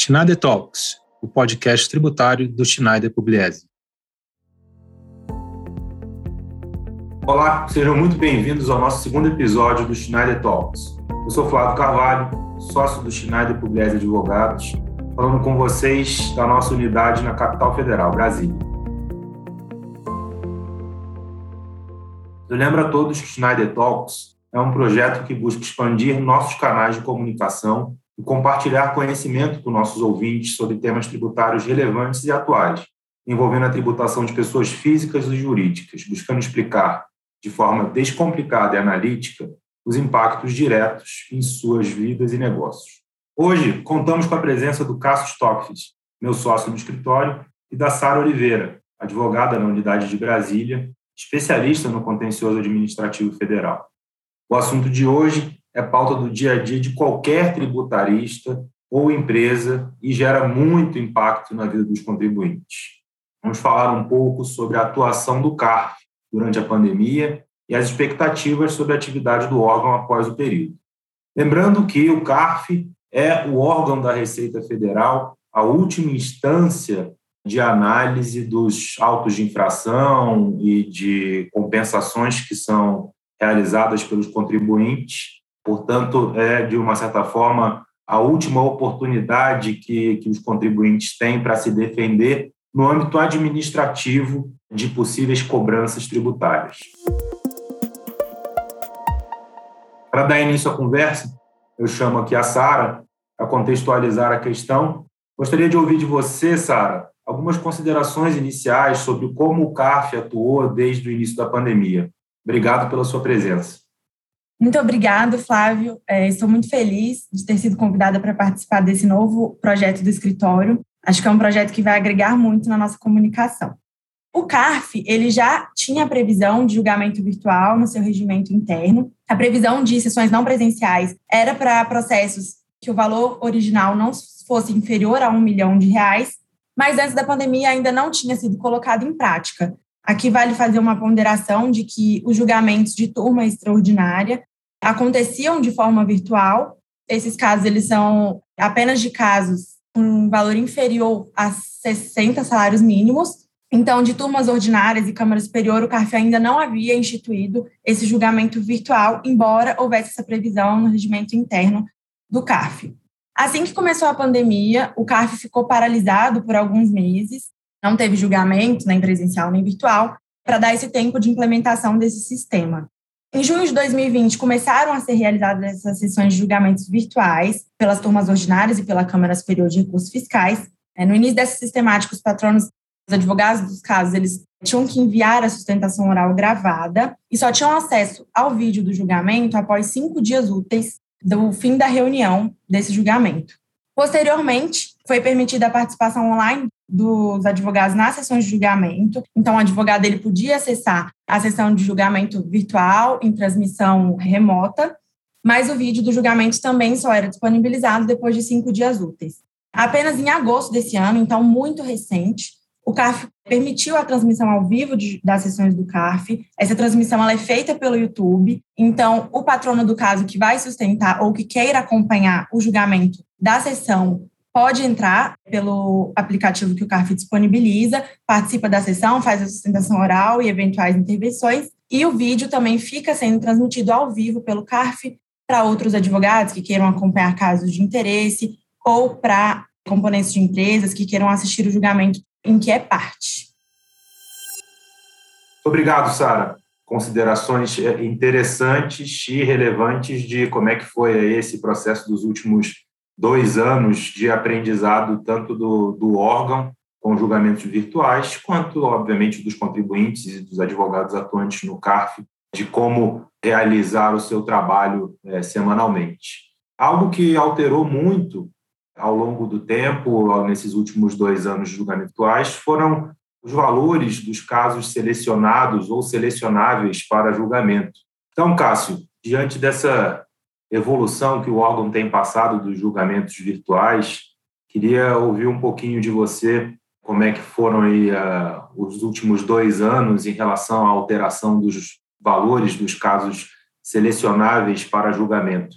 Schneider Talks, o podcast tributário do Schneider Pugliese. Olá, sejam muito bem-vindos ao nosso segundo episódio do Schneider Talks. Eu sou Flávio Carvalho, sócio do Schneider Pugliese Advogados, falando com vocês da nossa unidade na capital federal, Brasília. Eu lembro a todos que o Schneider Talks é um projeto que busca expandir nossos canais de comunicação e compartilhar conhecimento com nossos ouvintes sobre temas tributários relevantes e atuais, envolvendo a tributação de pessoas físicas e jurídicas, buscando explicar de forma descomplicada e analítica os impactos diretos em suas vidas e negócios. Hoje, contamos com a presença do Cássio Stockfis, meu sócio no escritório, e da Sara Oliveira, advogada na unidade de Brasília, especialista no contencioso administrativo federal. O assunto de hoje é pauta do dia a dia de qualquer tributarista ou empresa e gera muito impacto na vida dos contribuintes. Vamos falar um pouco sobre a atuação do CARF durante a pandemia e as expectativas sobre a atividade do órgão após o período. Lembrando que o CARF é o órgão da Receita Federal, a última instância de análise dos autos de infração e de compensações que são realizadas pelos contribuintes Portanto, é, de uma certa forma, a última oportunidade que, que os contribuintes têm para se defender no âmbito administrativo de possíveis cobranças tributárias. Para dar início à conversa, eu chamo aqui a Sara para contextualizar a questão. Gostaria de ouvir de você, Sara, algumas considerações iniciais sobre como o CARF atuou desde o início da pandemia. Obrigado pela sua presença. Muito obrigado, Flávio. É, estou muito feliz de ter sido convidada para participar desse novo projeto do escritório. Acho que é um projeto que vai agregar muito na nossa comunicação. O CARF ele já tinha a previsão de julgamento virtual no seu regimento interno. A previsão de sessões não presenciais era para processos que o valor original não fosse inferior a um milhão de reais, mas antes da pandemia ainda não tinha sido colocado em prática. Aqui vale fazer uma ponderação de que os julgamentos de turma extraordinária aconteciam de forma virtual. Esses casos eles são apenas de casos com um valor inferior a 60 salários mínimos. Então, de turmas ordinárias e Câmara Superior, o CARF ainda não havia instituído esse julgamento virtual, embora houvesse essa previsão no regimento interno do CARF. Assim que começou a pandemia, o CARF ficou paralisado por alguns meses, não teve julgamento, nem presencial nem virtual, para dar esse tempo de implementação desse sistema. Em junho de 2020, começaram a ser realizadas essas sessões de julgamentos virtuais pelas turmas ordinárias e pela Câmara Superior de Recursos Fiscais. É, no início dessa sistemática, os patronos, os advogados dos casos, eles tinham que enviar a sustentação oral gravada e só tinham acesso ao vídeo do julgamento após cinco dias úteis do fim da reunião desse julgamento. Posteriormente, foi permitida a participação online dos advogados nas sessões de julgamento. Então, o advogado ele podia acessar a sessão de julgamento virtual em transmissão remota, mas o vídeo do julgamento também só era disponibilizado depois de cinco dias úteis. Apenas em agosto desse ano, então muito recente, o CARF permitiu a transmissão ao vivo de, das sessões do CARF. Essa transmissão ela é feita pelo YouTube. Então, o patrono do caso que vai sustentar ou que queira acompanhar o julgamento da sessão pode entrar pelo aplicativo que o CARF disponibiliza, participa da sessão, faz a sustentação oral e eventuais intervenções, e o vídeo também fica sendo transmitido ao vivo pelo CARF para outros advogados que queiram acompanhar casos de interesse ou para componentes de empresas que queiram assistir o julgamento em que é parte. Obrigado, Sara. Considerações eh, interessantes e relevantes de como é que foi esse processo dos últimos dois anos de aprendizado, tanto do, do órgão, com julgamentos virtuais, quanto, obviamente, dos contribuintes e dos advogados atuantes no CARF, de como realizar o seu trabalho é, semanalmente. Algo que alterou muito ao longo do tempo, nesses últimos dois anos de julgamentos virtuais, foram os valores dos casos selecionados ou selecionáveis para julgamento. Então, Cássio, diante dessa evolução que o órgão tem passado dos julgamentos virtuais. Queria ouvir um pouquinho de você, como é que foram aí, uh, os últimos dois anos em relação à alteração dos valores dos casos selecionáveis para julgamento.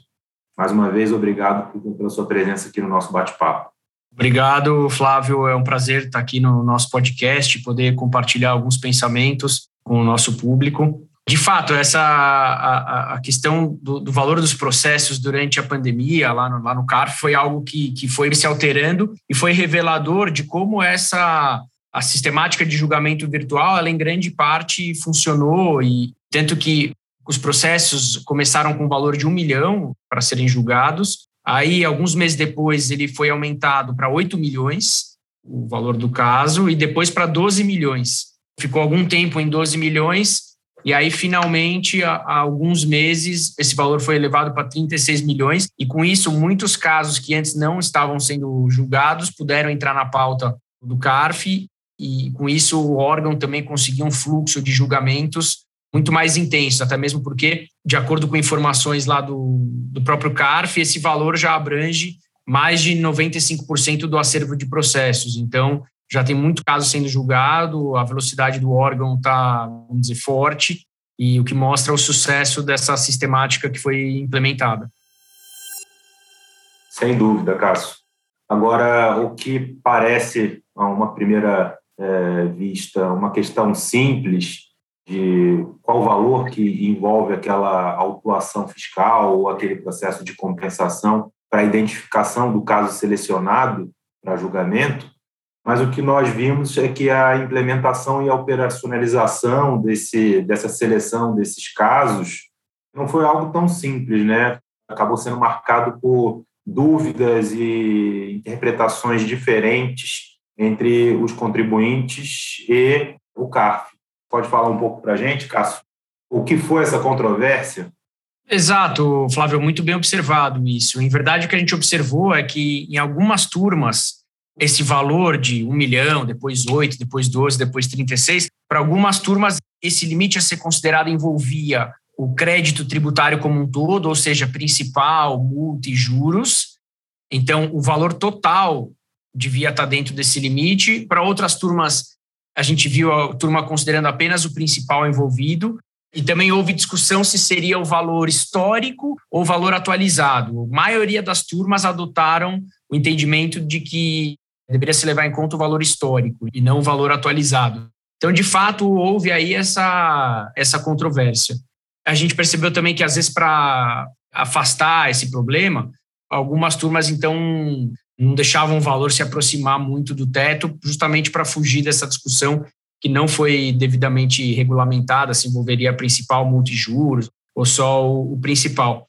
Mais uma vez, obrigado pela sua presença aqui no nosso bate-papo. Obrigado, Flávio. É um prazer estar aqui no nosso podcast, poder compartilhar alguns pensamentos com o nosso público. De fato, essa a, a questão do, do, valor dos processos durante a pandemia lá no, lá no CARF foi algo que, que foi se alterando e foi revelador de como essa a sistemática de julgamento virtual, ela em grande parte funcionou e tanto que os processos começaram com um valor de um milhão para serem julgados. Aí, alguns meses depois, ele foi aumentado para 8 milhões, o valor do caso, e depois para 12 milhões. Ficou algum tempo em 12 milhões, e aí, finalmente, há, alguns meses, esse valor foi elevado para 36 milhões, e com isso, muitos casos que antes não estavam sendo julgados puderam entrar na pauta do CARF, e com isso, o órgão também conseguiu um fluxo de julgamentos muito mais intenso, até mesmo porque, de acordo com informações lá do, do próprio CARF, esse valor já abrange mais de 95% do acervo de processos. Então, já tem muito caso sendo julgado, a velocidade do órgão está, vamos dizer, forte, e o que mostra o sucesso dessa sistemática que foi implementada. Sem dúvida, Cássio. Agora, o que parece, a uma primeira é, vista, uma questão simples, de qual o valor que envolve aquela autuação fiscal ou aquele processo de compensação para identificação do caso selecionado para julgamento, mas o que nós vimos é que a implementação e a operacionalização desse, dessa seleção desses casos não foi algo tão simples, né? Acabou sendo marcado por dúvidas e interpretações diferentes entre os contribuintes e o CARF. Pode falar um pouco para a gente, Cássio? O que foi essa controvérsia? Exato, Flávio, muito bem observado isso. Em verdade, o que a gente observou é que em algumas turmas, esse valor de um milhão, depois oito, depois 12, depois 36, para algumas turmas, esse limite a ser considerado envolvia o crédito tributário como um todo, ou seja, principal, multa e juros. Então, o valor total devia estar dentro desse limite. Para outras turmas, a gente viu a turma considerando apenas o principal envolvido, e também houve discussão se seria o valor histórico ou valor atualizado. A maioria das turmas adotaram o entendimento de que deveria se levar em conta o valor histórico e não o valor atualizado. Então, de fato, houve aí essa, essa controvérsia. A gente percebeu também que, às vezes, para afastar esse problema, algumas turmas, então, não deixavam o valor se aproximar muito do teto, justamente para fugir dessa discussão que não foi devidamente regulamentada, se envolveria a principal multijuros ou só o, o principal.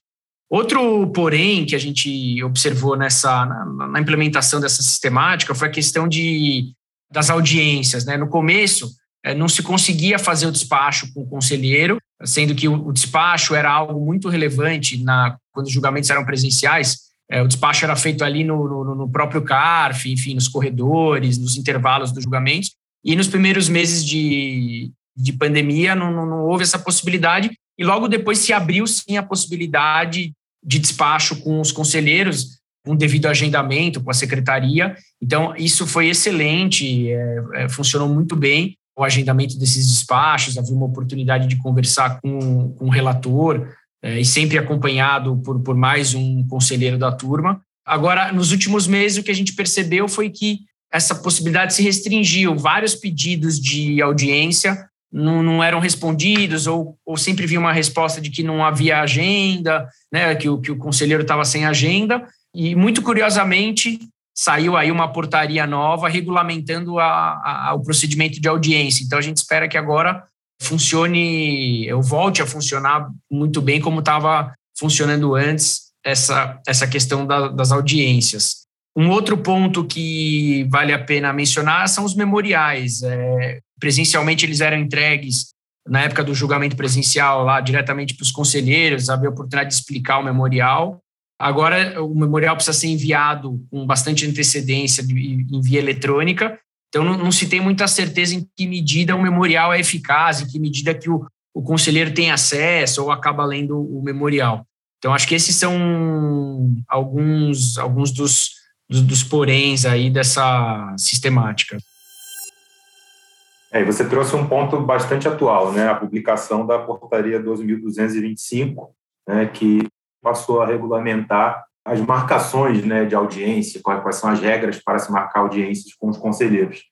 Outro, porém, que a gente observou nessa na, na, implementação dessa sistemática foi a questão de, das audiências. Né? No começo, é, não se conseguia fazer o despacho com o conselheiro, sendo que o, despacho era algo muito relevante na, quando os julgamentos eram presenciais, é, o despacho era feito ali no, no, no, próprio CARF, enfim, nos corredores, nos intervalos dos julgamentos. E nos primeiros meses de, de pandemia não, não, não houve essa possibilidade. E logo depois se abriu sim a possibilidade de despacho com os conselheiros, com devido agendamento, com a secretaria. Então, isso foi excelente, é, é, funcionou muito bem o agendamento desses despachos, havia uma oportunidade de conversar com, com o relator, é, e sempre acompanhado por, por mais um conselheiro da turma. Agora, nos últimos meses, o que a gente percebeu foi que essa possibilidade se restringiu. Vários pedidos de audiência não, não eram respondidos, ou, ou sempre vinha uma resposta de que não havia agenda, né, que, o, que o conselheiro estava sem agenda. E, muito curiosamente, saiu aí uma portaria nova regulamentando a, a, o procedimento de audiência. Então, a gente espera que agora funcione, eu volte a funcionar muito bem como estava funcionando antes essa, essa questão da, das audiências. Um outro ponto que vale a pena mencionar são os memoriais. É, presencialmente eles eram entregues na época do julgamento presencial lá diretamente para os conselheiros, havia a oportunidade de explicar o memorial. Agora o memorial precisa ser enviado com bastante antecedência em via eletrônica então, não, não, se tem muita certeza em que medida o memorial é eficaz, em que medida que o, o conselheiro tem acesso ou acaba lendo o memorial. Então, acho que esses são alguns, alguns dos, dos, dos poréns aí dessa sistemática. É, você trouxe um ponto bastante atual, né? A publicação da portaria 12.225, né, que passou a regulamentar as marcações né, de audiência, quais são as regras para se marcar audiências com os conselheiros.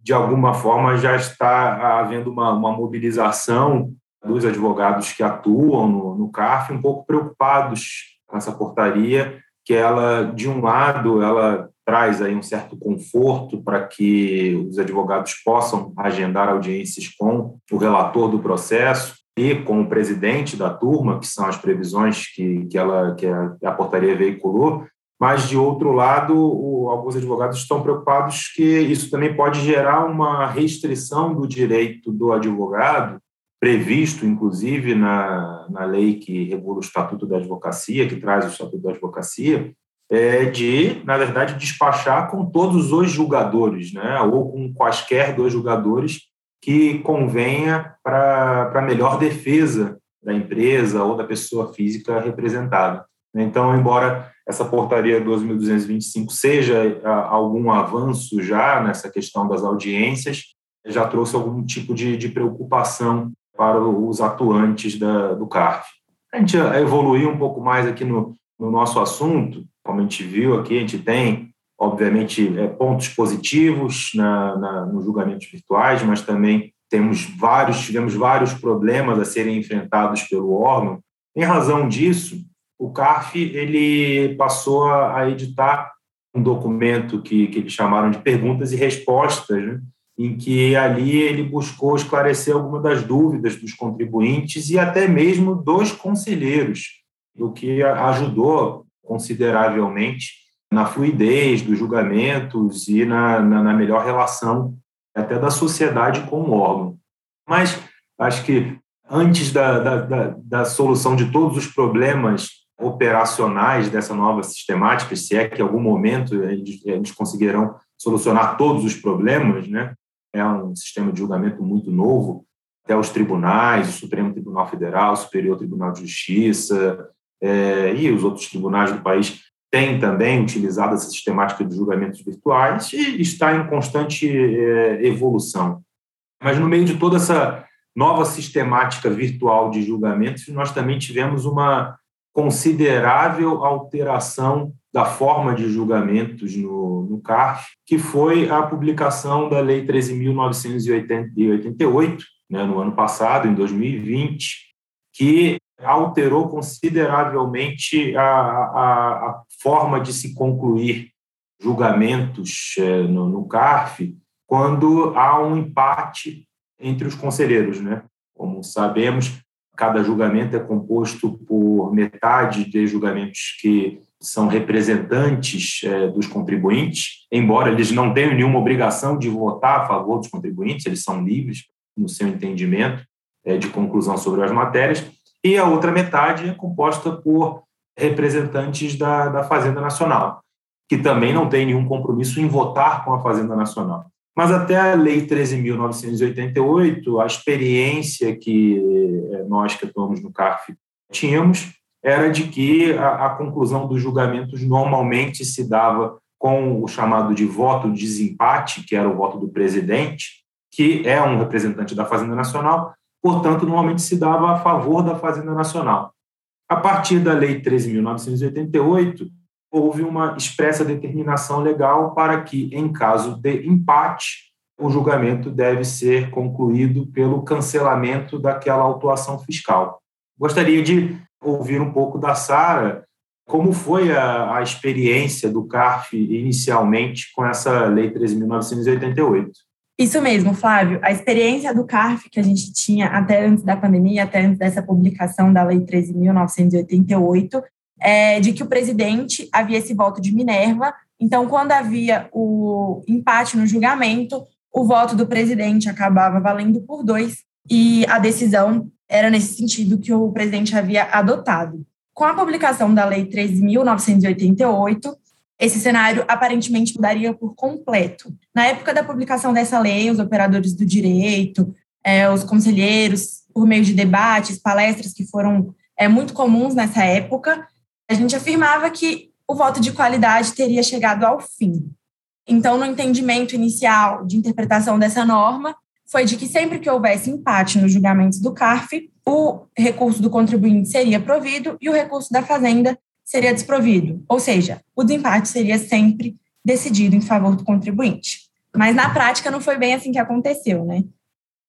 De alguma forma, já está havendo uma, uma mobilização dos advogados que atuam no, no CARF, um pouco preocupados com essa portaria, que ela, de um lado, ela traz aí um certo conforto para que os advogados possam agendar audiências com o relator do processo e com o presidente da turma, que são as previsões que, que, ela, que a, a portaria veiculou, mas, de outro lado, o, alguns advogados estão preocupados que isso também pode gerar uma restrição do direito do advogado, previsto, inclusive, na, na lei que regula o Estatuto da Advocacia, que traz o Estatuto da Advocacia, é de, na verdade, despachar com todos os julgadores, né, ou com quaisquer dois julgadores que convenha para melhor defesa da empresa ou da pessoa física representada. Então, embora essa portaria 12.225 seja algum avanço já nessa questão das audiências, já trouxe algum tipo de, de preocupação para os atuantes da, do CARF. A gente evoluir um pouco mais aqui no, no nosso assunto, como a gente viu aqui, a gente tem, obviamente, é, pontos positivos na, na, nos julgamentos virtuais, mas também temos vários, tivemos vários problemas a serem enfrentados pelo órgão. Em razão disso, o CARF ele passou a editar um documento que, que eles chamaram de perguntas e respostas, né? Em que ali ele buscou esclarecer algumas das dúvidas dos contribuintes e até mesmo dos conselheiros, o que ajudou consideravelmente na fluidez dos julgamentos e na, na, na melhor relação até da sociedade com o órgão. Mas acho que antes da, da, da, da solução de todos os problemas operacionais dessa nova sistemática, se é que em algum momento eles, eles conseguirão solucionar todos os problemas, né? É um sistema de julgamento muito novo, até os tribunais, o Supremo Tribunal Federal, o Superior Tribunal de Justiça é, e os outros tribunais do país têm também utilizado essa sistemática de julgamentos virtuais e está em constante é, evolução. Mas no meio de toda essa nova sistemática virtual de julgamentos, nós também tivemos uma considerável alteração da forma de julgamentos no, no CARF, que foi a publicação da Lei 13.988, né, no ano passado, em 2020, que alterou consideravelmente a, a, a forma de se concluir julgamentos é, no, no CARF quando há um empate entre os conselheiros. Né? Como sabemos, Cada julgamento é composto por metade de julgamentos que são representantes é, dos contribuintes, embora eles não tenham nenhuma obrigação de votar a favor dos contribuintes, eles são livres no seu entendimento é, de conclusão sobre as matérias, e a outra metade é composta por representantes da, da Fazenda Nacional, que também não tem nenhum compromisso em votar com a Fazenda Nacional. Mas até a Lei 13.988, a experiência que eh, nós que atuamos no CARF tínhamos era de que a, a conclusão dos julgamentos normalmente se dava com o chamado de voto de desempate, que era o voto do presidente, que é um representante da Fazenda Nacional, portanto, normalmente se dava a favor da Fazenda Nacional. A partir da Lei 13.988, houve uma expressa determinação legal para que, em caso de empate, o julgamento deve ser concluído pelo cancelamento daquela autuação fiscal. Gostaria de ouvir um pouco da Sara como foi a, a, experiência do CARF inicialmente com essa Lei 13.988. Isso mesmo, Flávio. A experiência do CARF que a gente tinha até antes da pandemia, até antes dessa publicação da Lei 13.988, é, de que o presidente havia esse voto de Minerva. Então, quando havia o empate no julgamento, o voto do presidente acabava valendo por dois e a decisão era nesse sentido que o presidente havia adotado. Com a publicação da Lei 13.988, esse cenário aparentemente mudaria por completo. Na época da publicação dessa lei, os operadores do direito, é, os conselheiros, por meio de debates, palestras que foram é, muito comuns nessa época, a gente afirmava que o voto de qualidade teria chegado ao fim. Então, no entendimento inicial de interpretação dessa norma, foi de que sempre que houvesse empate nos julgamentos do CARF, o recurso do contribuinte seria provido e o recurso da Fazenda seria desprovido, ou seja, o desempate seria sempre decidido em favor do contribuinte. Mas na prática não foi bem assim que aconteceu, né?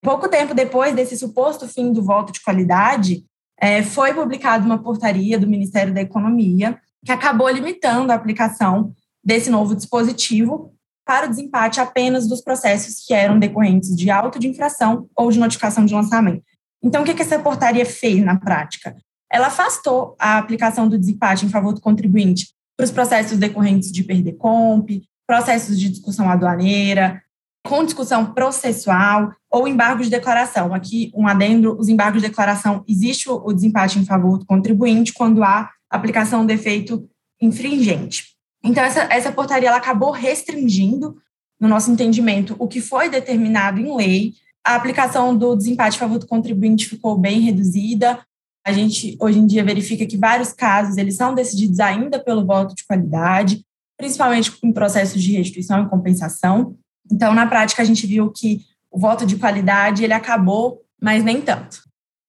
Pouco tempo depois desse suposto fim do voto de qualidade, é, foi publicada uma portaria do Ministério da Economia que acabou limitando a aplicação desse novo dispositivo para o desempate apenas dos processos que eram decorrentes de auto de infração ou de notificação de lançamento. Então, o que essa portaria fez na prática? Ela afastou a aplicação do desempate em favor do contribuinte para os processos decorrentes de perder comp, processos de discussão aduaneira, com discussão processual ou embargo de declaração. Aqui, um adendo, os embargos de declaração, existe o desempate em favor do contribuinte quando há aplicação de efeito infringente. Então, essa, essa portaria ela acabou restringindo, no nosso entendimento, o que foi determinado em lei. A aplicação do desempate em favor do contribuinte ficou bem reduzida. A gente, hoje em dia, verifica que vários casos eles são decididos ainda pelo voto de qualidade, principalmente em processos de restituição e compensação. Então, na prática, a gente viu que o voto de qualidade ele acabou, mas nem tanto.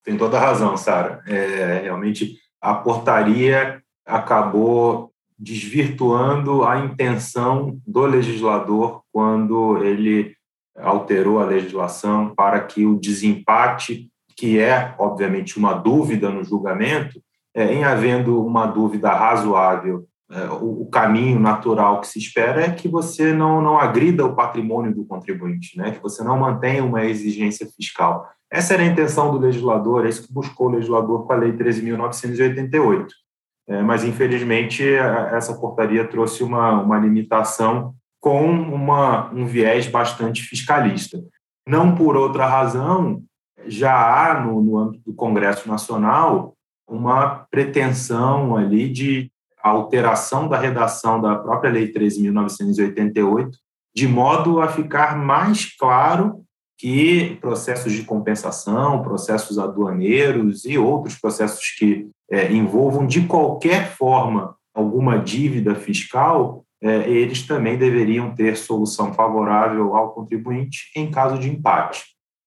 Tem toda a razão, Sara. É, realmente, a portaria acabou desvirtuando a intenção do legislador quando ele alterou a legislação para que o desempate, que é, obviamente, uma dúvida no julgamento, é, em havendo uma dúvida razoável é, o, caminho natural que se espera é que você não, não agrida o patrimônio do contribuinte, né? que você não mantenha uma exigência fiscal. Essa era a intenção do legislador, é isso que buscou o legislador com a Lei 13.988. É, mas, infelizmente, essa portaria trouxe uma, uma limitação com uma, um viés bastante fiscalista. Não por outra razão, já há no, no âmbito do Congresso Nacional uma pretensão ali de alteração da redação da própria Lei 13.988, de modo a ficar mais claro que processos de compensação, processos aduaneiros e outros processos que é, envolvam de qualquer forma alguma dívida fiscal, é, eles também deveriam ter solução favorável ao contribuinte em caso de empate.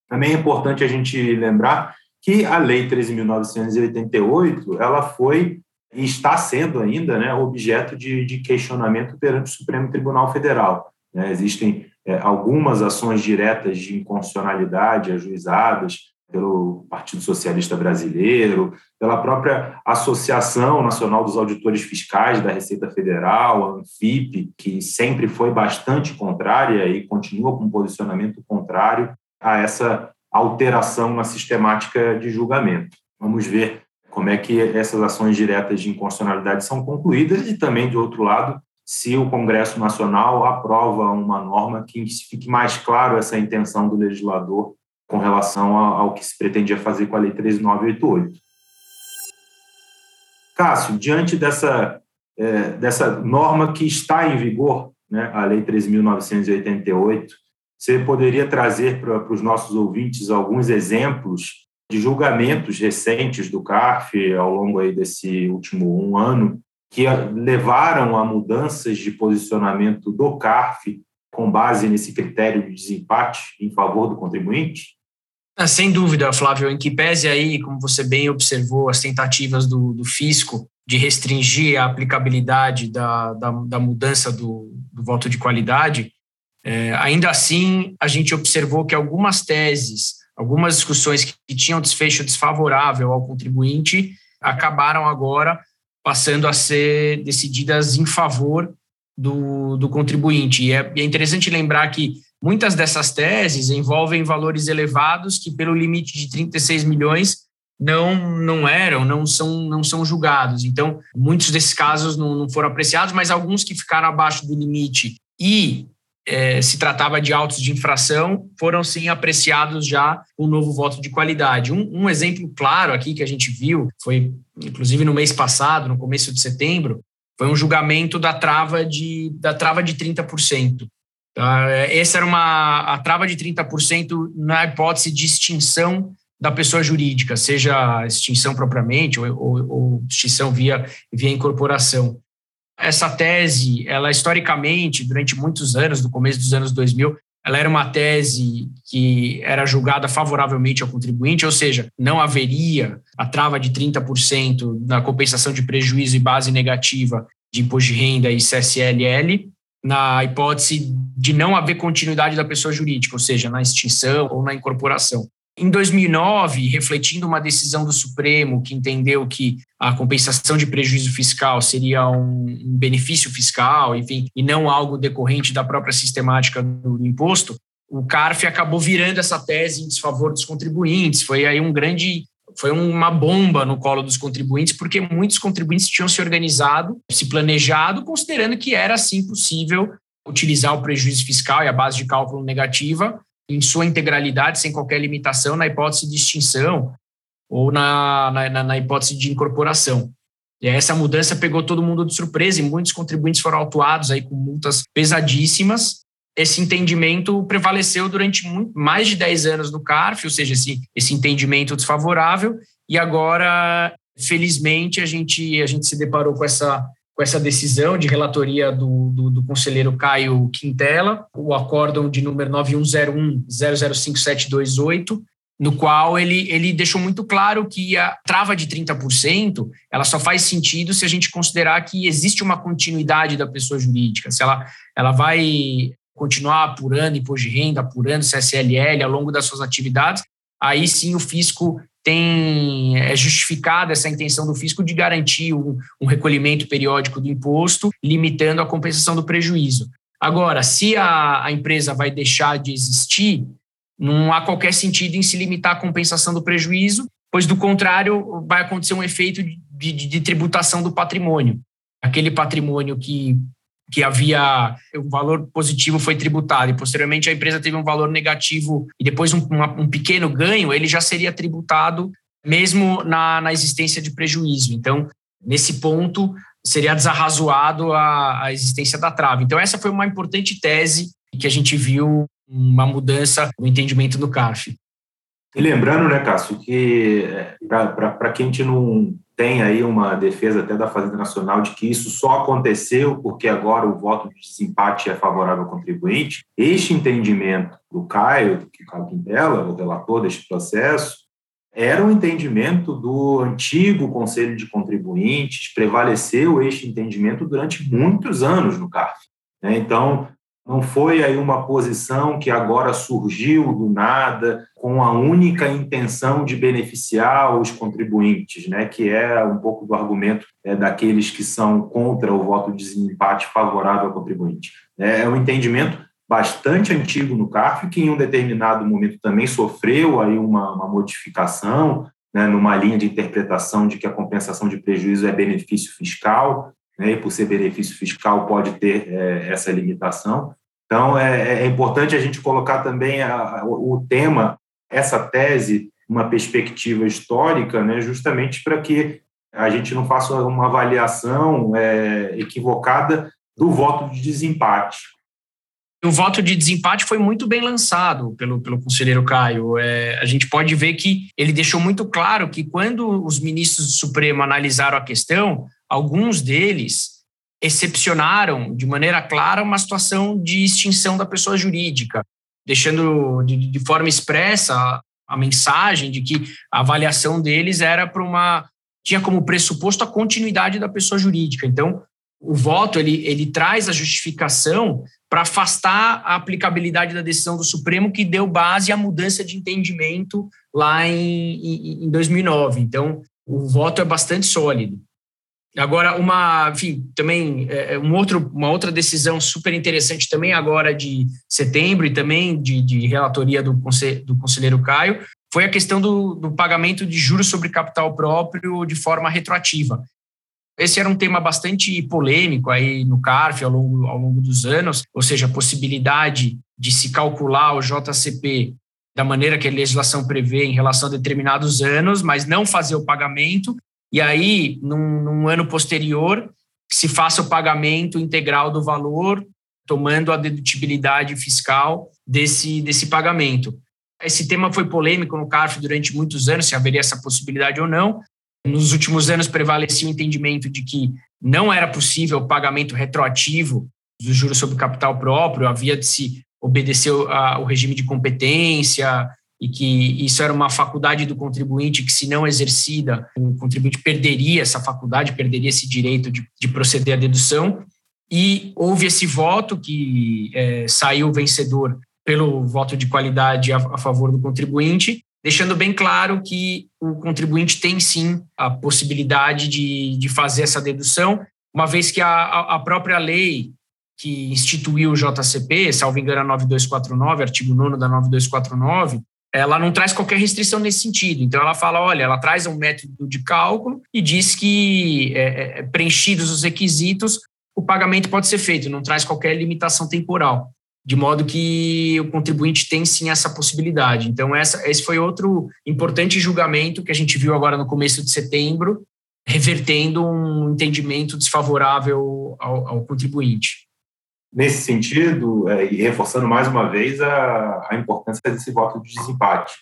Também é importante a gente lembrar que a Lei 13.988 ela foi e está sendo ainda né, objeto de, de questionamento perante o Supremo Tribunal Federal. Né? Existem algumas ações diretas de inconstitucionalidade ajuizadas pelo Partido Socialista Brasileiro, pela própria Associação Nacional dos Auditores Fiscais da Receita Federal, a ANFIP, que sempre foi bastante contrária e continua com um posicionamento contrário a essa alteração na sistemática de julgamento. Vamos ver como é que essas ações diretas de inconstitucionalidade são concluídas e também, de outro lado, se o Congresso Nacional aprova uma norma que fique mais claro essa intenção do legislador com relação ao que se pretendia fazer com a Lei 13988. Cássio, diante dessa, é, dessa norma que está em vigor, né, a Lei 3.988, você poderia trazer para, para os nossos ouvintes alguns exemplos de julgamentos recentes do CARF ao longo aí desse último um ano que levaram a mudanças de posicionamento do CARF com base nesse critério de desempate em favor do contribuinte? Ah, sem dúvida, Flávio, em que pese aí, como você bem observou, as tentativas do, do fisco de restringir a aplicabilidade da, da, da mudança do, do, voto de qualidade, é, ainda assim a gente observou que algumas teses algumas discussões que tinham desfecho desfavorável ao contribuinte acabaram agora passando a ser decididas em favor do, do contribuinte. E é, é interessante lembrar que muitas dessas teses envolvem valores elevados que, pelo limite de 36 milhões, não não eram, não são não são julgados. Então, muitos desses casos não, não foram apreciados, mas alguns que ficaram abaixo do limite e é, se tratava de autos de infração, foram sim apreciados já um novo voto de qualidade. Um, um, exemplo claro aqui que a gente viu foi, inclusive no mês passado, no começo de setembro, foi um julgamento da trava de, da trava de 30%. Tá? Essa era uma a trava de 30% na hipótese de extinção da pessoa jurídica, seja extinção propriamente ou, ou, ou extinção via, via incorporação essa tese, ela historicamente, durante muitos anos, no começo dos anos 2000, ela era uma tese que era julgada favoravelmente ao contribuinte, ou seja, não haveria a trava de 30% na compensação de prejuízo e base negativa de imposto de renda e CSLL, na hipótese de não haver continuidade da pessoa jurídica, ou seja, na extinção ou na incorporação. Em 2009, refletindo uma decisão do Supremo que entendeu que a compensação de prejuízo fiscal seria um benefício fiscal, enfim, e não algo decorrente da própria sistemática do imposto, o CARF acabou virando essa tese em desfavor dos contribuintes. Foi aí um grande foi uma bomba no colo dos contribuintes, porque muitos contribuintes tinham se organizado, se planejado, considerando que era assim possível utilizar o prejuízo fiscal e a base de cálculo negativa em sua integralidade, sem qualquer limitação, na hipótese de extinção ou na, na, na hipótese de incorporação. E essa mudança pegou todo mundo de surpresa e muitos contribuintes foram autuados aí com multas pesadíssimas. Esse entendimento prevaleceu durante muito, mais de 10 anos no CARF, ou seja, esse, esse entendimento desfavorável, e agora, felizmente, a gente, a gente se deparou com essa com essa decisão de relatoria do, do, do conselheiro Caio Quintela, o acórdão de número 9101-005728, no qual ele, ele deixou muito claro que a trava de 30% ela só faz sentido se a gente considerar que existe uma continuidade da pessoa jurídica, se ela, ela vai continuar apurando imposto de renda, apurando CSLL ao longo das suas atividades, aí sim o fisco tem é justificada essa intenção do fisco de garantir um, um, recolhimento periódico do imposto, limitando a compensação do prejuízo. Agora, se a, a empresa vai deixar de existir, não há qualquer sentido em se limitar a compensação do prejuízo, pois, do contrário, vai acontecer um efeito de, de, de tributação do patrimônio. Aquele patrimônio que que havia um valor positivo foi tributado e posteriormente a empresa teve um valor negativo e depois um, uma, um pequeno ganho, ele já seria tributado mesmo na, na existência de prejuízo. Então, nesse ponto, seria desarrazoado a, a existência da trave. Então, essa foi uma importante tese que a gente viu uma mudança no entendimento do CARF. E lembrando, né, Cássio, que é, para quem a gente não tem aí uma defesa até da Fazenda Nacional de que isso só aconteceu porque agora o voto de desempate é favorável ao contribuinte. Este entendimento do Caio, que Caio Quintela, o relator deste processo, era um entendimento do antigo Conselho de Contribuintes, prevaleceu este entendimento durante muitos anos no CARF. Né? Então, não foi aí uma posição que agora surgiu do nada com a única intenção de beneficiar os contribuintes, né, que é um pouco do argumento é, daqueles que são contra o voto de desempate favorável ao contribuinte. É, é um entendimento bastante antigo no CARF, que em um determinado momento também sofreu aí uma, uma modificação, né, numa linha de interpretação de que a compensação de prejuízo é benefício fiscal, né, e por ser benefício fiscal pode ter é, essa limitação. Então, é, é, importante a gente colocar também a, o tema, essa tese, uma perspectiva histórica, né, justamente para que a gente não faça uma avaliação é, equivocada do voto de desempate. O voto de desempate foi muito bem lançado pelo, pelo conselheiro Caio. É, a gente pode ver que ele deixou muito claro que, quando os ministros do Supremo analisaram a questão, alguns deles excepcionaram de maneira clara uma situação de extinção da pessoa jurídica, deixando de, de forma expressa a, a mensagem de que a avaliação deles era para uma tinha como pressuposto a continuidade da pessoa jurídica. Então, o voto ele, ele traz a justificação para afastar a aplicabilidade da decisão do Supremo que deu base à mudança de entendimento lá em, em, em 2009. Então, o voto é bastante sólido. Agora, uma, enfim, também é, é, um outro, uma outra decisão super interessante também agora de setembro e também de, de relatoria do, conselho, do conselheiro Caio foi a questão do, do pagamento de juros sobre capital próprio de forma retroativa. Esse era um tema bastante polêmico aí no CARF ao longo, ao longo dos anos, ou seja, a possibilidade de se calcular o JCP da maneira que a legislação prevê em relação a determinados anos, mas não fazer o pagamento e aí, num, num ano posterior, se faça o pagamento integral do valor, tomando a dedutibilidade fiscal desse, desse pagamento. Esse tema foi polêmico no CARF durante muitos anos, se haveria essa possibilidade ou não. Nos últimos anos prevalecia o entendimento de que não era possível o pagamento retroativo dos juros sobre capital próprio, havia de se obedeceu ao regime de competência e que isso era uma faculdade do contribuinte que, se não exercida, o contribuinte perderia essa faculdade, perderia esse direito de, de proceder à dedução. E houve esse voto que é, saiu vencedor pelo voto de qualidade a, a favor do contribuinte, deixando bem claro que o contribuinte tem sim a possibilidade de, de fazer essa dedução, uma vez que a, a própria lei que instituiu o JCP, salvo engano, a 9249, artigo 9 da 9249, ela não traz qualquer restrição nesse sentido. Então, ela fala: olha, ela traz um método de cálculo e diz que, é, é, é, preenchidos os requisitos, o pagamento pode ser feito, não traz qualquer limitação temporal, de modo que o contribuinte tem sim essa possibilidade. Então, essa, esse foi outro importante julgamento que a gente viu agora no começo de setembro, revertendo um entendimento desfavorável ao, ao contribuinte. Nesse sentido, é, e reforçando mais uma vez a, a importância desse voto de desempate.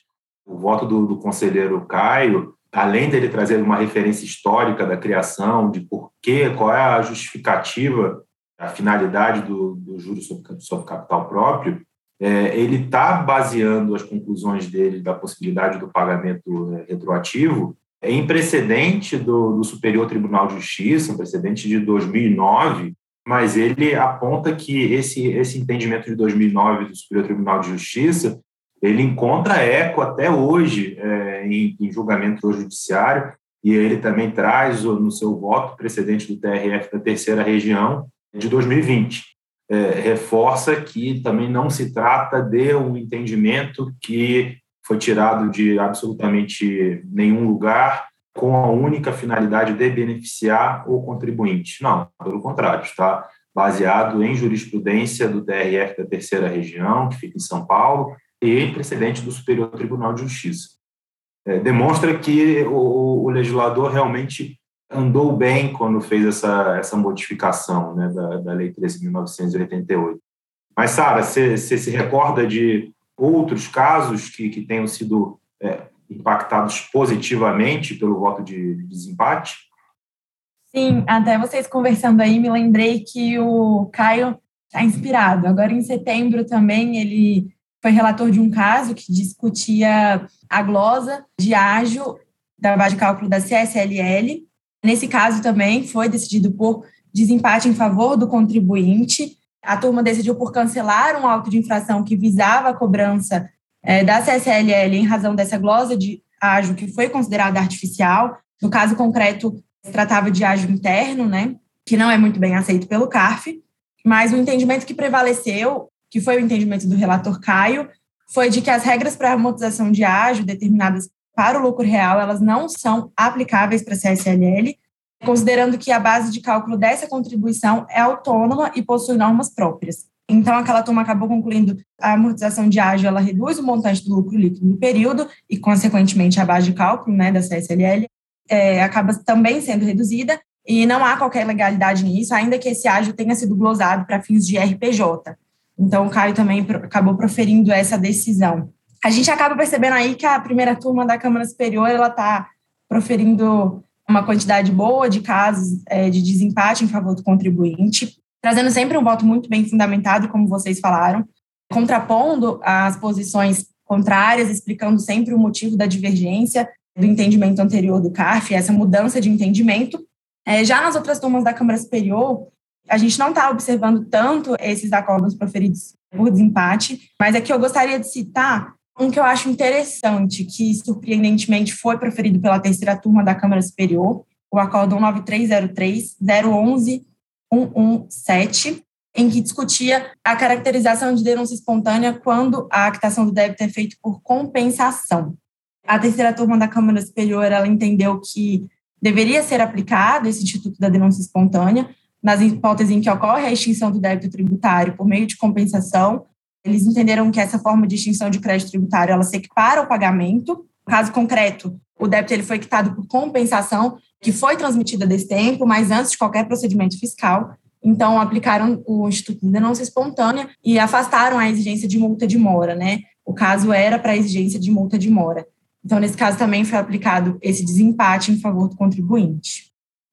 O voto do, do conselheiro Caio, além dele trazer uma referência histórica da criação, de por quê, qual é a justificativa, a finalidade do, do juros sobre, sobre capital próprio, é, ele está baseando as conclusões dele da possibilidade do pagamento é, retroativo em precedente do, do Superior Tribunal de Justiça, um precedente de 2009, mas ele aponta que esse, esse entendimento de 2009 do Superior Tribunal de Justiça ele encontra eco até hoje é, em, em, julgamento judiciário e ele também traz no seu voto precedente do TRF da terceira região de 2020. É, reforça que também não se trata de um entendimento que foi tirado de absolutamente nenhum lugar com a única finalidade de beneficiar o contribuinte. Não, pelo contrário, está baseado em jurisprudência do TRF da terceira região, que fica em São Paulo, e precedente do Superior Tribunal de Justiça. É, demonstra que o, o, legislador realmente andou bem quando fez essa, essa modificação né, da, da Lei 13.988. Mas, Sara, você se recorda de outros casos que, que tenham sido é, impactados positivamente pelo voto de desempate? Sim, até vocês conversando aí, me lembrei que o Caio está inspirado. Agora, em setembro também, ele foi relator de um caso que discutia a glosa de ágio da base de cálculo da CSLL. Nesse caso também foi decidido por desempate em favor do contribuinte. A turma decidiu por cancelar um auto de infração que visava a cobrança é, da CSLL em razão dessa glosa de ágio que foi considerada artificial. No caso concreto, se tratava de ágio interno, né, que não é muito bem aceito pelo CARF, mas o entendimento que prevaleceu, que foi o entendimento do relator Caio, foi de que as regras para amortização de ágio determinadas para o lucro real, elas não são aplicáveis para a CSLL, considerando que a base de cálculo dessa contribuição é autônoma e possui normas próprias. Então, aquela turma acabou concluindo a amortização de ágio, ela reduz o montante do lucro líquido no período e, consequentemente, a base de cálculo né, da CSLL é, acaba também sendo reduzida e não há qualquer legalidade nisso, ainda que esse ágio tenha sido glosado para fins de RPJ. Então, o Caio também acabou proferindo essa decisão. A gente acaba percebendo aí que a primeira turma da Câmara Superior ela está proferindo uma quantidade boa de casos é, de desempate em favor do contribuinte trazendo sempre um voto muito bem fundamentado, como vocês falaram, contrapondo as posições contrárias, explicando sempre o motivo da divergência do entendimento anterior do CARF, essa mudança de entendimento. É, já nas outras turmas da Câmara Superior, a gente não está observando tanto esses acordos proferidos por desempate, mas aqui eu gostaria de citar um que eu acho interessante, que surpreendentemente foi proferido pela terceira turma da Câmara Superior, o Acórdão 9303-011 117, em que discutia a caracterização de denúncia espontânea quando a actação do débito é feita por compensação. A terceira turma da Câmara Superior ela entendeu que deveria ser aplicado esse instituto da denúncia espontânea nas hipóteses em que ocorre a extinção do débito tributário por meio de compensação. Eles entenderam que essa forma de extinção de crédito tributário ela se equipara ao pagamento. No caso concreto, o débito ele foi quitado por compensação que foi transmitida desse tempo, mas antes de qualquer procedimento fiscal. Então, aplicaram o Instituto de Denúncia Espontânea e afastaram a exigência de multa de mora, né? O caso era para exigência de multa de mora. Então, nesse caso, também foi aplicado esse desempate em favor do contribuinte.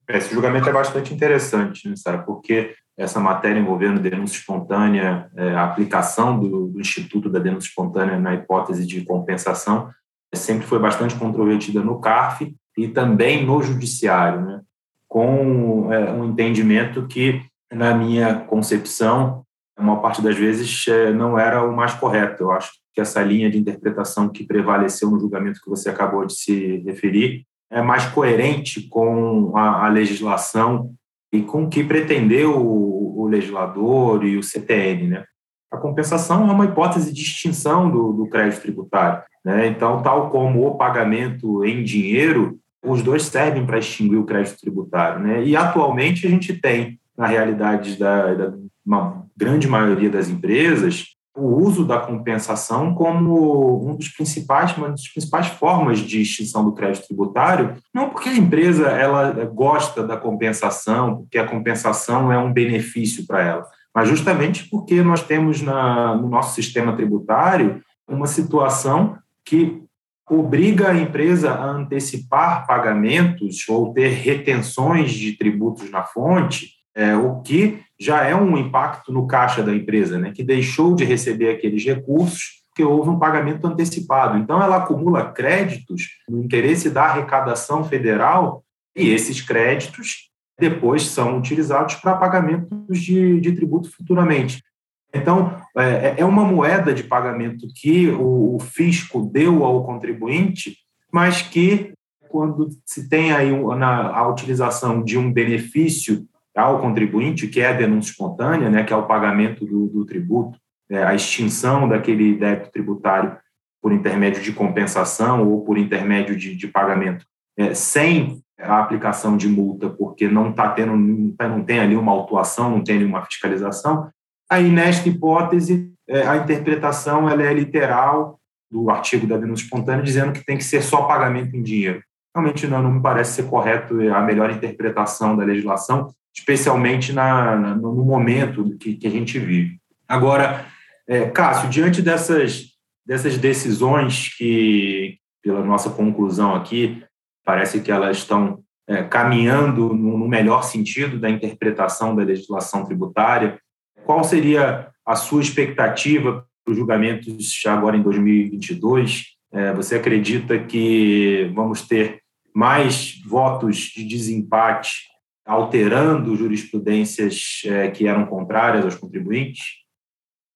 Esse julgamento é bastante interessante, né, Sara? Porque essa matéria envolvendo denúncia espontânea, é, a aplicação do, do, Instituto da Denúncia Espontânea na hipótese de compensação, sempre foi bastante controvertida no CARF e também no Judiciário, né? com é, um entendimento que, na minha concepção, uma parte das vezes é, não era o mais correto. Eu acho que essa linha de interpretação que prevaleceu no julgamento que você acabou de se referir é mais coerente com a, a legislação e com o que pretendeu o, o, legislador e o CTN, né? A compensação é uma hipótese de extinção do, do crédito tributário, né? Então, tal como o pagamento em dinheiro, os dois servem para extinguir o crédito tributário, né? E atualmente a gente tem, na realidade da, da uma grande maioria das empresas, o uso da compensação como um dos principais, uma das principais formas de extinção do crédito tributário, não porque a empresa ela gosta da compensação, porque a compensação é um benefício para ela, mas justamente porque nós temos na, no nosso sistema tributário uma situação que obriga a empresa a antecipar pagamentos ou ter retenções de tributos na fonte, é, o que já é um impacto no caixa da empresa, né, que deixou de receber aqueles recursos porque houve um pagamento antecipado. Então, ela acumula créditos no interesse da arrecadação federal e esses créditos depois são utilizados para pagamentos de, de tributo futuramente. Então, é, é uma moeda de pagamento que o, fisco deu ao contribuinte, mas que, quando se tem aí a utilização de um benefício ao contribuinte, que é a denúncia espontânea, né, que é o pagamento do, do tributo, é, a extinção daquele débito tributário por intermédio de compensação ou por intermédio de, de pagamento, é, sem a aplicação de multa, porque não está tendo, não tem ali uma autuação, não tem nenhuma fiscalização. Aí, nesta hipótese, é, a interpretação ela é literal do artigo da denúncia espontânea, dizendo que tem que ser só pagamento em dinheiro. Realmente não, não me parece ser correto a melhor interpretação da legislação, especialmente na, no momento que, que, a gente vive. Agora, é, Cássio, diante dessas, dessas decisões que, pela nossa conclusão aqui, parece que elas estão é, caminhando no, no melhor sentido da interpretação da legislação tributária, qual seria a sua expectativa para os julgamentos agora em 2022? É, você acredita que vamos ter mais votos de desempate alterando jurisprudências é, que eram contrárias aos contribuintes?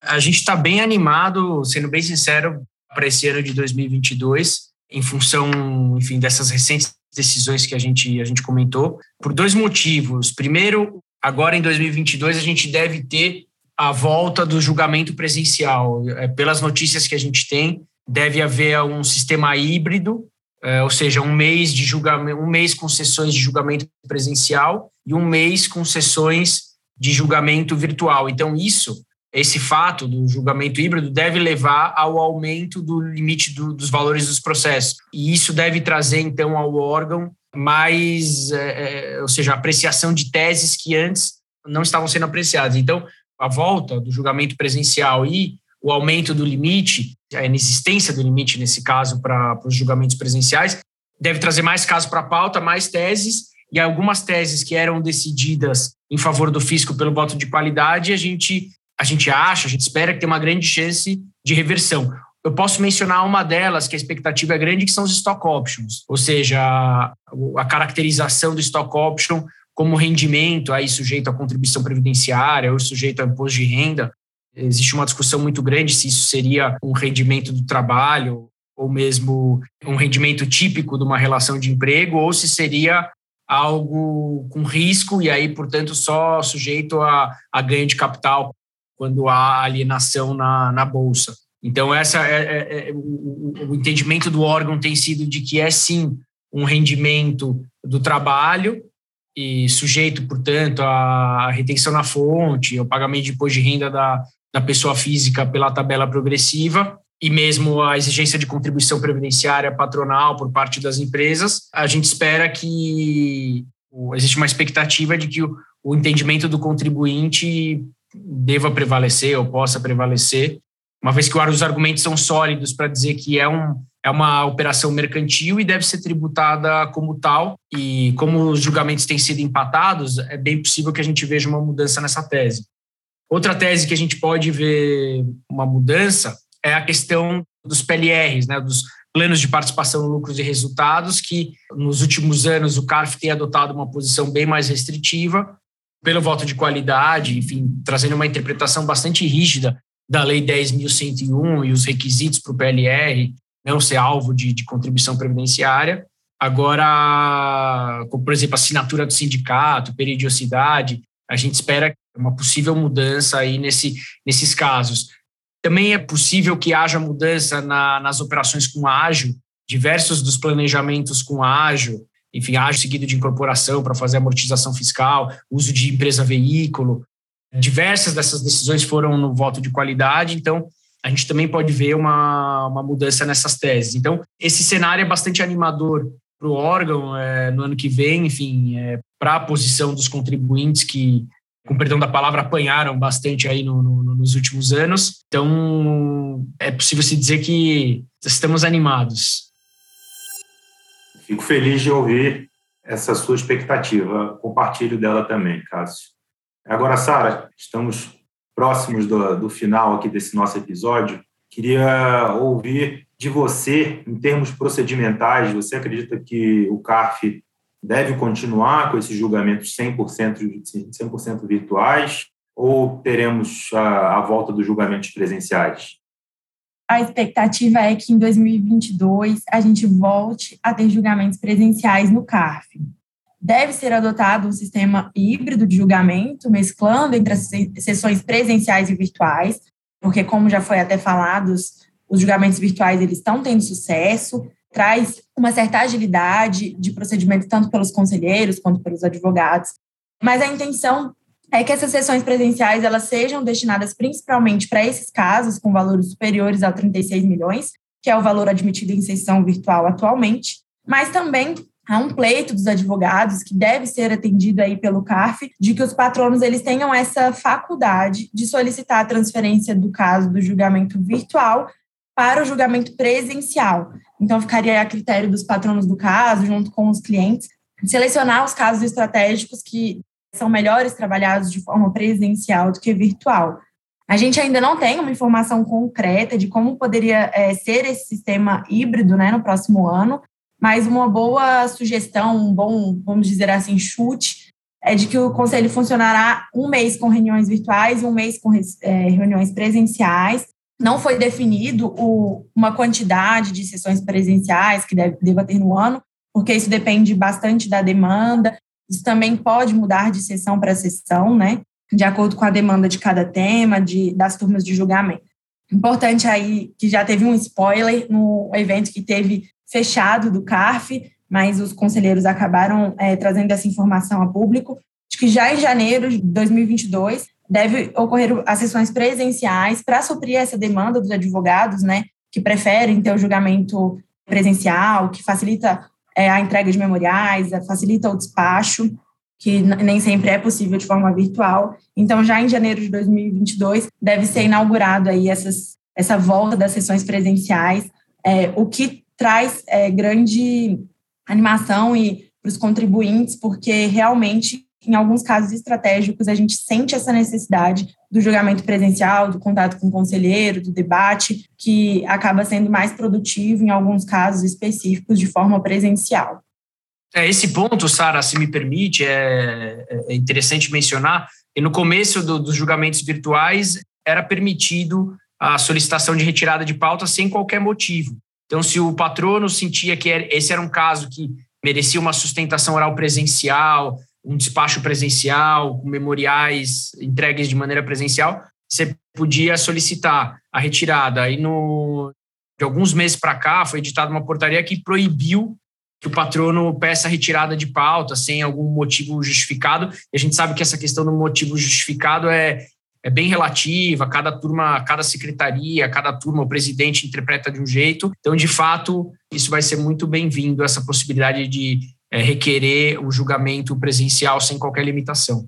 A gente está bem animado, sendo bem sincero, para esse ano de 2022, em função, enfim, dessas recentes decisões que a gente, a gente comentou, por dois motivos. Primeiro, agora em 2022, a gente deve ter a volta do julgamento presencial. É, pelas notícias que a gente tem, deve haver um sistema híbrido é, ou seja, um mês de julgamento, um mês com sessões de julgamento presencial e um mês com sessões de julgamento virtual. Então, isso, esse fato do julgamento híbrido deve levar ao aumento do limite do, dos valores dos processos. E isso deve trazer, então, ao órgão mais, é, é ou seja, apreciação de teses que antes não estavam sendo apreciadas. Então, a volta do julgamento presencial e o aumento do limite, a inexistência do limite, nesse caso, para os julgamentos presenciais, deve trazer mais casos para a pauta, mais teses, e algumas teses que eram decididas em favor do fisco pelo voto de qualidade, a gente, a gente acha, a gente espera que tem uma grande chance de reversão. Eu posso mencionar uma delas, que a expectativa é grande, que são os stock options, ou seja, a, caracterização do stock option como rendimento aí sujeito à contribuição previdenciária ou sujeito a imposto de renda, Existe uma discussão muito grande se isso seria um rendimento do trabalho ou mesmo um rendimento típico de uma relação de emprego ou se seria algo com risco e aí, portanto, só sujeito a, a ganho de capital quando há alienação na, na bolsa. Então, essa é, é, é o, o, entendimento do órgão tem sido de que é sim um rendimento do trabalho e sujeito, portanto, à retenção na fonte, ao pagamento de imposto de renda da, da pessoa física pela tabela progressiva e mesmo a exigência de contribuição previdenciária patronal por parte das empresas, a gente espera que existe uma expectativa de que o, o entendimento do contribuinte deva prevalecer ou possa prevalecer, uma vez que os argumentos são sólidos para dizer que é um, é uma operação mercantil e deve ser tributada como tal. E como os julgamentos têm sido empatados, é bem possível que a gente veja uma mudança nessa tese. Outra tese que a gente pode ver uma mudança é a questão dos PLRs, né, dos planos de participação lucros e resultados, que nos últimos anos o CARF tem adotado uma posição bem mais restritiva, pelo voto de qualidade, enfim, trazendo uma interpretação bastante rígida da Lei 10.101 e os requisitos para o PLR não ser alvo de, de contribuição previdenciária. Agora, por exemplo, assinatura do sindicato, periodicidade, a gente espera uma possível mudança aí nesse, nesses casos. Também é possível que haja mudança na, nas operações com ágio, diversos dos planejamentos com ágio, enfim, ágio seguido de incorporação para fazer amortização fiscal, uso de empresa veículo. Diversas dessas decisões foram no voto de qualidade, então a gente também pode ver uma, uma mudança nessas teses. Então, esse cenário é bastante animador para o órgão é, no ano que vem, enfim, é, para a posição dos contribuintes que, com perdão da palavra, apanharam bastante aí no, no, nos últimos anos. Então, é possível se dizer que estamos animados. Fico feliz de ouvir essa sua expectativa. Compartilho dela também, Cássio. Agora, Sara, estamos próximos do, do final aqui desse nosso episódio, queria ouvir de você, em termos procedimentais, você acredita que o CARF deve continuar com esses julgamentos 100%, 100 virtuais ou teremos a, a volta dos julgamentos presenciais? A expectativa é que em 2022 a gente volte a ter julgamentos presenciais no CARF deve ser adotado um sistema híbrido de julgamento, mesclando entre as sessões presenciais e virtuais, porque, como já foi até falado, os julgamentos virtuais eles estão tendo sucesso, traz uma certa agilidade de procedimento tanto pelos conselheiros quanto pelos advogados. Mas a intenção é que essas sessões presenciais elas sejam destinadas principalmente para esses casos com valores superiores a 36 milhões, que é o valor admitido em sessão virtual atualmente, mas também há um pleito dos advogados que deve ser atendido aí pelo CARF de que os patronos eles tenham essa faculdade de solicitar a transferência do caso do julgamento virtual para o julgamento presencial. Então ficaria a critério dos patronos do caso, junto com os clientes, selecionar os casos estratégicos que são melhores trabalhados de forma presencial do que virtual. A gente ainda não tem uma informação concreta de como poderia é, ser esse sistema híbrido né, no próximo ano, mas uma boa sugestão, um bom, vamos dizer assim, chute, é de que o conselho funcionará um mês com reuniões virtuais e um mês com é, reuniões presenciais. Não foi definido o, uma quantidade de sessões presenciais que deve, deva ter no ano, porque isso depende bastante da demanda. Isso também pode mudar de sessão para sessão, né? De acordo com a demanda de cada tema, de, das turmas de julgamento. Importante aí que já teve um spoiler no evento que teve fechado do CARF, mas os conselheiros acabaram é, trazendo essa informação a público, de que já em janeiro de 2022 deve ocorrer as sessões presenciais para suprir essa demanda dos advogados, né, que preferem ter o julgamento presencial, que facilita é, a entrega de memoriais, facilita o despacho, que nem sempre é possível de forma virtual. Então, já em janeiro de 2022 deve ser inaugurado aí essas, essa volta das sessões presenciais, é, o que traz é, grande animação e para os contribuintes, porque realmente, em alguns casos estratégicos, a gente sente essa necessidade do julgamento presencial, do contato com o conselheiro, do debate, que acaba sendo mais produtivo em alguns casos específicos de forma presencial. É, esse ponto, Sara, se me permite, é, é interessante mencionar que no começo do, dos julgamentos virtuais era permitido a solicitação de retirada de pauta sem qualquer motivo. Então, se o patrono sentia que esse era um caso que merecia uma sustentação oral presencial, um despacho presencial, com memoriais entregues de maneira presencial, você podia solicitar a retirada. E no, de alguns meses para cá foi editada uma portaria que proibiu que o patrono peça retirada de pauta sem algum motivo justificado. E a gente sabe que essa questão do motivo justificado é, é bem relativa, cada turma, cada secretaria, cada turma, o presidente interpreta de um jeito. Então, de fato, isso vai ser muito bem-vindo, essa possibilidade de é, requerer o julgamento presencial sem qualquer limitação.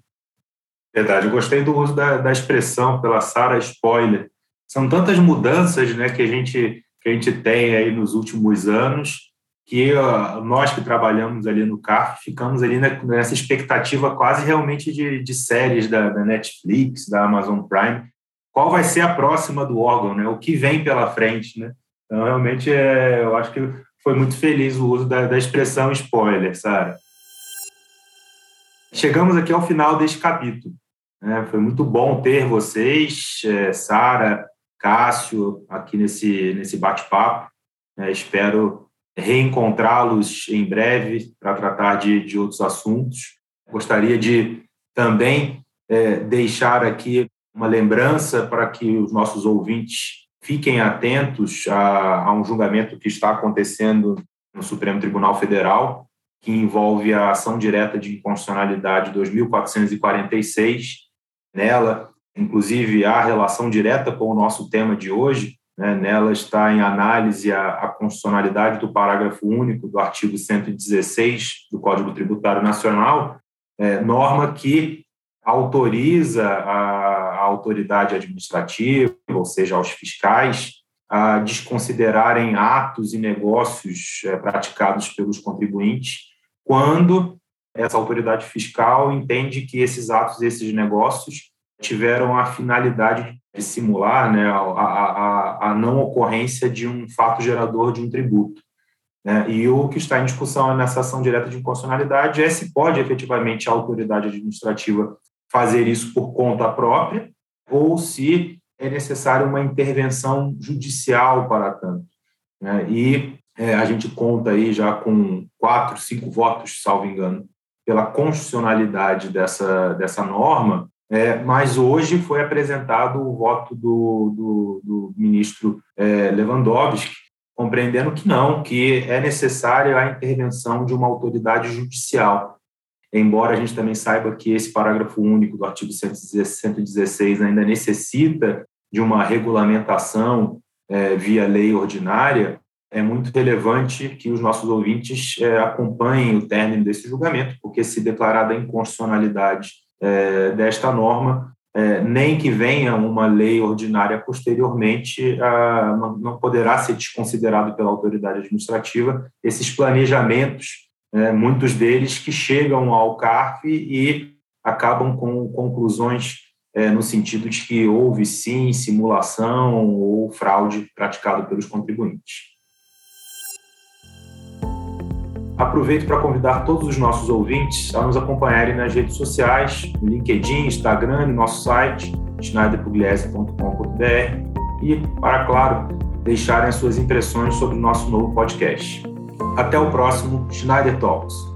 Verdade, eu gostei do uso da, da expressão pela Sara spoiler. São tantas mudanças né, que, a gente, que a gente tem aí nos últimos anos, que uh, nós que trabalhamos ali no CARF ficamos ali nessa expectativa quase realmente de, de séries da, da, Netflix, da Amazon Prime. Qual vai ser a próxima do órgão, né? O que vem pela frente, né? Então, realmente, é, eu acho que foi muito feliz o uso da, da expressão spoiler, Sara. Chegamos aqui ao final deste capítulo. Né? Foi muito bom ter vocês, é, Sara, Cássio, aqui nesse, nesse bate-papo. É, espero reencontrá-los em breve para tratar de, de outros assuntos. Gostaria de também é, deixar aqui uma lembrança para que os nossos ouvintes fiquem atentos a, a um julgamento que está acontecendo no Supremo Tribunal Federal, que envolve a ação direta de inconstitucionalidade 2446. Nela, inclusive, há relação direta com o nosso tema de hoje. Né? Nela está em análise a, a constitucionalidade do parágrafo único do artigo 116 do Código Tributário Nacional, é, norma que autoriza a, a autoridade administrativa, ou seja, aos fiscais, a desconsiderarem atos e negócios é, praticados pelos contribuintes quando essa autoridade fiscal entende que esses atos, esses negócios tiveram a finalidade de simular né, a, a, a não ocorrência de um fato gerador de um tributo. Né? E o que está em discussão nessa ação direta de inconstitucionalidade é se pode efetivamente a autoridade administrativa fazer isso por conta própria ou se é necessária uma intervenção judicial para tanto. Né? E é, a gente conta aí já com quatro, cinco votos, salvo engano, pela constitucionalidade dessa, dessa norma, é, mas hoje foi apresentado o voto do, do, do ministro é, Lewandowski, compreendendo que não, que é necessária a intervenção de uma autoridade judicial. Embora a gente também saiba que esse parágrafo único do artigo 116 ainda necessita de uma regulamentação é, via lei ordinária, é muito relevante que os nossos ouvintes é, acompanhem o término desse julgamento, porque se declarada a inconstitucionalidade é, desta norma, é, nem que venha uma lei ordinária posteriormente, a, não, não poderá ser desconsiderado pela autoridade administrativa esses planejamentos é, muitos deles que chegam ao CARF e acabam com conclusões é, no sentido de que houve sim simulação ou fraude praticado pelos contribuintes. Aproveito para convidar todos os nossos ouvintes a nos acompanharem nas redes sociais, no LinkedIn, Instagram e nosso site, schneiderpugliese.com.br e, para, claro, deixarem as suas impressões sobre o nosso novo podcast. Até o próximo Schneider Talks.